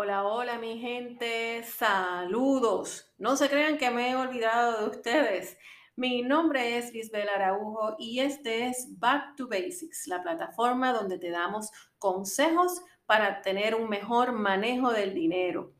Hola, hola mi gente, saludos. No se crean que me he olvidado de ustedes. Mi nombre es Lisbel Araujo y este es Back to Basics, la plataforma donde te damos consejos para tener un mejor manejo del dinero.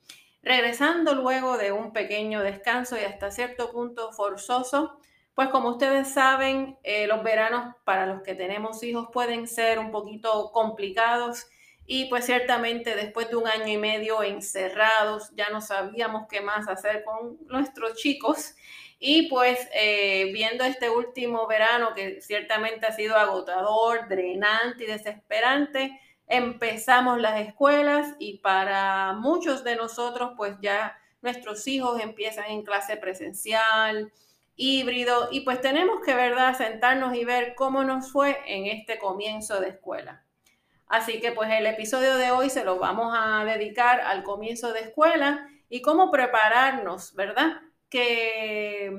Regresando luego de un pequeño descanso y hasta cierto punto forzoso, pues como ustedes saben, eh, los veranos para los que tenemos hijos pueden ser un poquito complicados y pues ciertamente después de un año y medio encerrados, ya no sabíamos qué más hacer con nuestros chicos. Y pues eh, viendo este último verano que ciertamente ha sido agotador, drenante y desesperante, empezamos las escuelas y para muchos de nosotros pues ya nuestros hijos empiezan en clase presencial, híbrido y pues tenemos que, ¿verdad?, sentarnos y ver cómo nos fue en este comienzo de escuela. Así que pues el episodio de hoy se lo vamos a dedicar al comienzo de escuela y cómo prepararnos, ¿verdad? Que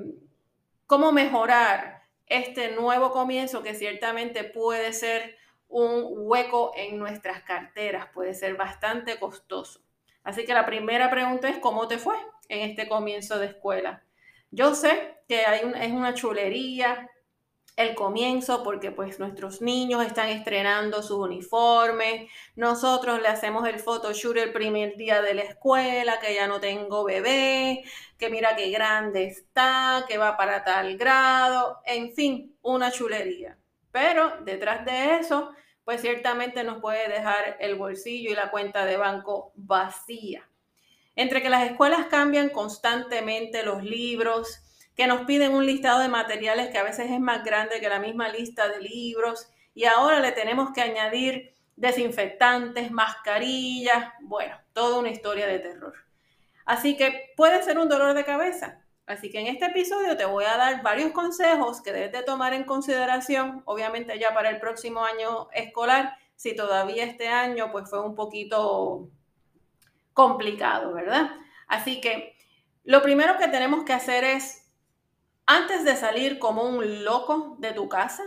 cómo mejorar este nuevo comienzo que ciertamente puede ser un hueco en nuestras carteras, puede ser bastante costoso. Así que la primera pregunta es, ¿cómo te fue en este comienzo de escuela? Yo sé que hay es una chulería, el comienzo porque pues nuestros niños están estrenando sus uniformes, nosotros le hacemos el photoshoot el primer día de la escuela, que ya no tengo bebé, que mira qué grande está, que va para tal grado, en fin, una chulería. Pero detrás de eso, pues ciertamente nos puede dejar el bolsillo y la cuenta de banco vacía. Entre que las escuelas cambian constantemente los libros, que nos piden un listado de materiales que a veces es más grande que la misma lista de libros y ahora le tenemos que añadir desinfectantes, mascarillas, bueno, toda una historia de terror. Así que puede ser un dolor de cabeza. Así que en este episodio te voy a dar varios consejos que debes de tomar en consideración, obviamente ya para el próximo año escolar, si todavía este año pues fue un poquito complicado, ¿verdad? Así que lo primero que tenemos que hacer es antes de salir como un loco de tu casa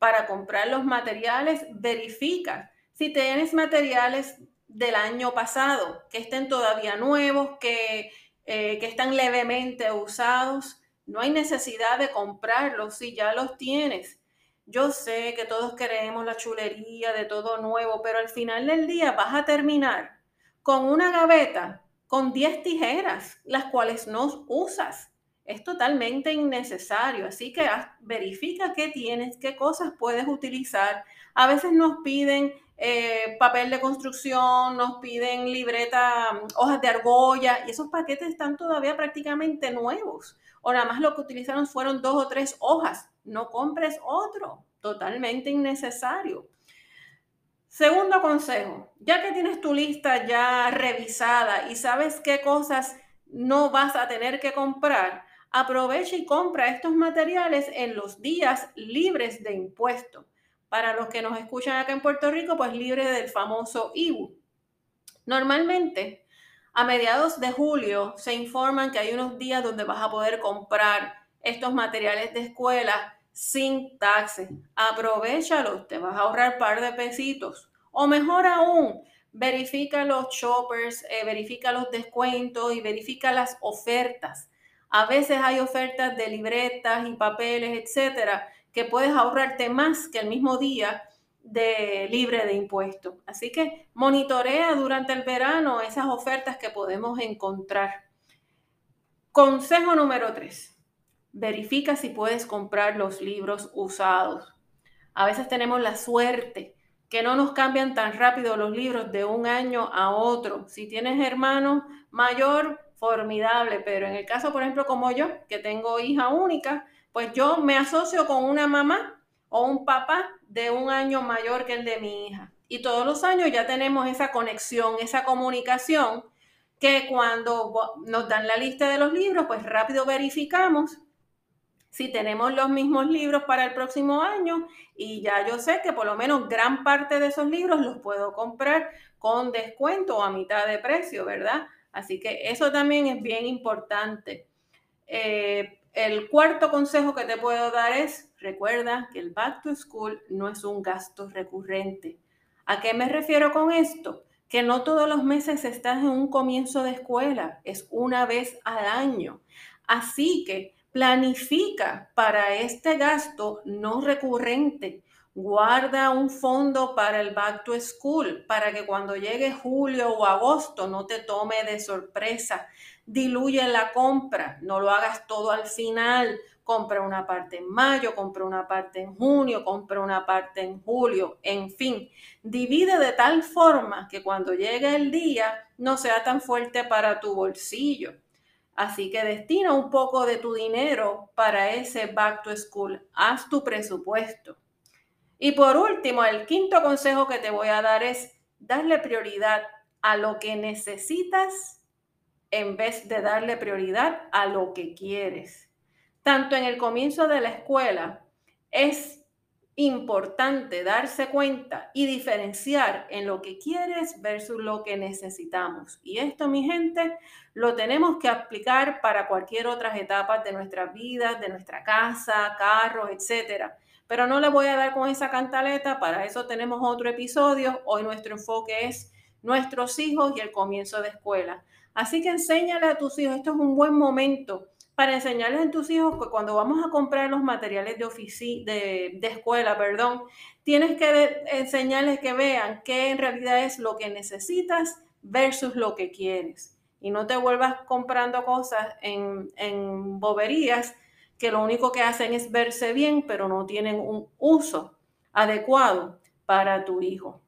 para comprar los materiales, verifica si tienes materiales del año pasado, que estén todavía nuevos, que, eh, que están levemente usados. No hay necesidad de comprarlos si ya los tienes. Yo sé que todos queremos la chulería de todo nuevo, pero al final del día vas a terminar con una gaveta con 10 tijeras, las cuales no usas es totalmente innecesario. Así que verifica qué tienes, qué cosas puedes utilizar. A veces nos piden eh, papel de construcción, nos piden libreta, mm, hojas de argolla, y esos paquetes están todavía prácticamente nuevos. O nada más lo que utilizaron fueron dos o tres hojas. No compres otro, totalmente innecesario. Segundo consejo, ya que tienes tu lista ya revisada y sabes qué cosas no vas a tener que comprar, aprovecha y compra estos materiales en los días libres de impuesto. Para los que nos escuchan acá en Puerto Rico, pues libre del famoso IBU. Normalmente, a mediados de julio se informan que hay unos días donde vas a poder comprar estos materiales de escuela sin taxes. Aprovechalos, te vas a ahorrar par de pesitos. O mejor aún, verifica los shoppers, eh, verifica los descuentos y verifica las ofertas. A veces hay ofertas de libretas y papeles, etcétera, que puedes ahorrarte más que el mismo día de libre de impuestos. Así que monitorea durante el verano esas ofertas que podemos encontrar. Consejo número 3. Verifica si puedes comprar los libros usados. A veces tenemos la suerte que no nos cambian tan rápido los libros de un año a otro. Si tienes hermano mayor, formidable, pero en el caso, por ejemplo, como yo, que tengo hija única, pues yo me asocio con una mamá o un papá de un año mayor que el de mi hija. Y todos los años ya tenemos esa conexión, esa comunicación, que cuando nos dan la lista de los libros, pues rápido verificamos si tenemos los mismos libros para el próximo año y ya yo sé que por lo menos gran parte de esos libros los puedo comprar con descuento o a mitad de precio, ¿verdad? Así que eso también es bien importante. Eh, el cuarto consejo que te puedo dar es, recuerda que el back to school no es un gasto recurrente. ¿A qué me refiero con esto? que no todos los meses estás en un comienzo de escuela, es una vez al año. Así que planifica para este gasto no recurrente. Guarda un fondo para el back to school, para que cuando llegue julio o agosto no te tome de sorpresa. Diluye la compra, no lo hagas todo al final compra una parte en mayo, compra una parte en junio, compra una parte en julio, en fin, divide de tal forma que cuando llegue el día no sea tan fuerte para tu bolsillo. Así que destina un poco de tu dinero para ese back to school. Haz tu presupuesto. Y por último, el quinto consejo que te voy a dar es darle prioridad a lo que necesitas en vez de darle prioridad a lo que quieres tanto en el comienzo de la escuela, es importante darse cuenta y diferenciar en lo que quieres versus lo que necesitamos. Y esto, mi gente, lo tenemos que aplicar para cualquier otra etapa de nuestras vidas, de nuestra casa, carros, etcétera. Pero no le voy a dar con esa cantaleta, para eso tenemos otro episodio. Hoy nuestro enfoque es nuestros hijos y el comienzo de escuela. Así que enséñale a tus hijos, esto es un buen momento para enseñarles a tus hijos que cuando vamos a comprar los materiales de, de, de escuela, perdón, tienes que enseñarles que vean qué en realidad es lo que necesitas versus lo que quieres. Y no te vuelvas comprando cosas en, en boberías que lo único que hacen es verse bien, pero no tienen un uso adecuado para tu hijo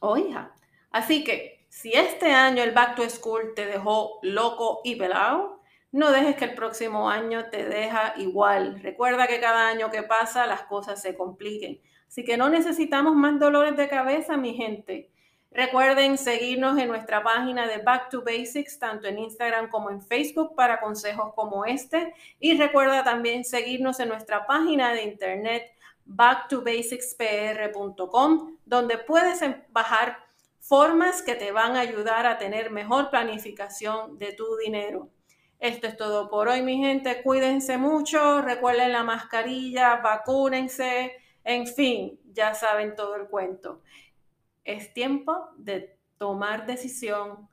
o hija. Así que si este año el Back to School te dejó loco y pelado, no dejes que el próximo año te deja igual. Recuerda que cada año que pasa las cosas se compliquen. Así que no necesitamos más dolores de cabeza, mi gente. Recuerden seguirnos en nuestra página de Back to Basics, tanto en Instagram como en Facebook, para consejos como este. Y recuerda también seguirnos en nuestra página de internet backtobasicspr.com, donde puedes bajar formas que te van a ayudar a tener mejor planificación de tu dinero. Esto es todo por hoy, mi gente. Cuídense mucho, recuerden la mascarilla, vacúnense, en fin, ya saben todo el cuento. Es tiempo de tomar decisión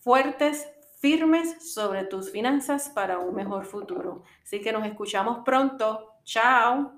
fuertes, firmes sobre tus finanzas para un mejor futuro. Así que nos escuchamos pronto. Chao.